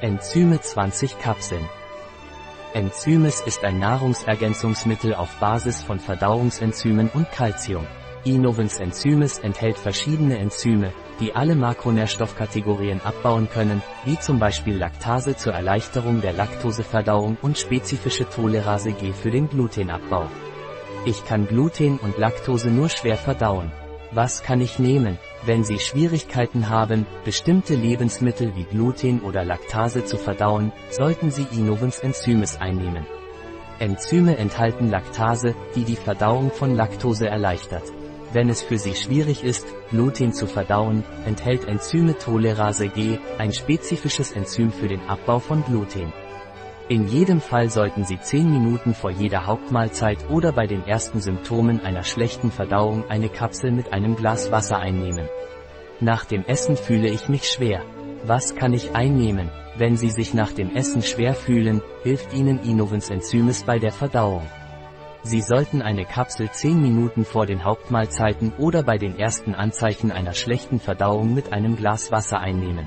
Enzyme 20 Kapseln. Enzymes ist ein Nahrungsergänzungsmittel auf Basis von Verdauungsenzymen und Calcium. Innovens Enzymes enthält verschiedene Enzyme, die alle Makronährstoffkategorien abbauen können, wie zum Beispiel Laktase zur Erleichterung der Laktoseverdauung und spezifische Tolerase G für den Glutenabbau. Ich kann Gluten und Laktose nur schwer verdauen. Was kann ich nehmen, wenn Sie Schwierigkeiten haben, bestimmte Lebensmittel wie Gluten oder Laktase zu verdauen, sollten Sie Innovens Enzymes einnehmen. Enzyme enthalten Laktase, die die Verdauung von Laktose erleichtert. Wenn es für Sie schwierig ist, Gluten zu verdauen, enthält Enzyme Tolerase G, ein spezifisches Enzym für den Abbau von Gluten. In jedem Fall sollten Sie 10 Minuten vor jeder Hauptmahlzeit oder bei den ersten Symptomen einer schlechten Verdauung eine Kapsel mit einem Glas Wasser einnehmen. Nach dem Essen fühle ich mich schwer. Was kann ich einnehmen? Wenn Sie sich nach dem Essen schwer fühlen, hilft Ihnen Innovens Enzymes bei der Verdauung. Sie sollten eine Kapsel 10 Minuten vor den Hauptmahlzeiten oder bei den ersten Anzeichen einer schlechten Verdauung mit einem Glas Wasser einnehmen.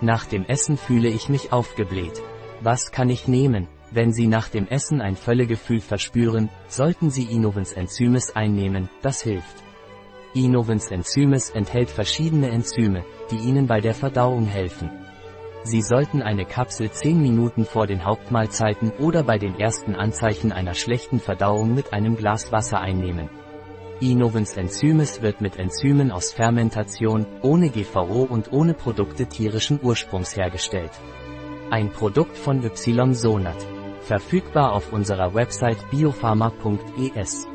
Nach dem Essen fühle ich mich aufgebläht. Was kann ich nehmen? Wenn Sie nach dem Essen ein Völlegefühl verspüren, sollten Sie Innovens Enzymes einnehmen, das hilft. Innovens Enzymes enthält verschiedene Enzyme, die Ihnen bei der Verdauung helfen. Sie sollten eine Kapsel 10 Minuten vor den Hauptmahlzeiten oder bei den ersten Anzeichen einer schlechten Verdauung mit einem Glas Wasser einnehmen. Innovens Enzymes wird mit Enzymen aus Fermentation, ohne GVO und ohne Produkte tierischen Ursprungs hergestellt. Ein Produkt von Ysonat. Verfügbar auf unserer Website biopharma.es.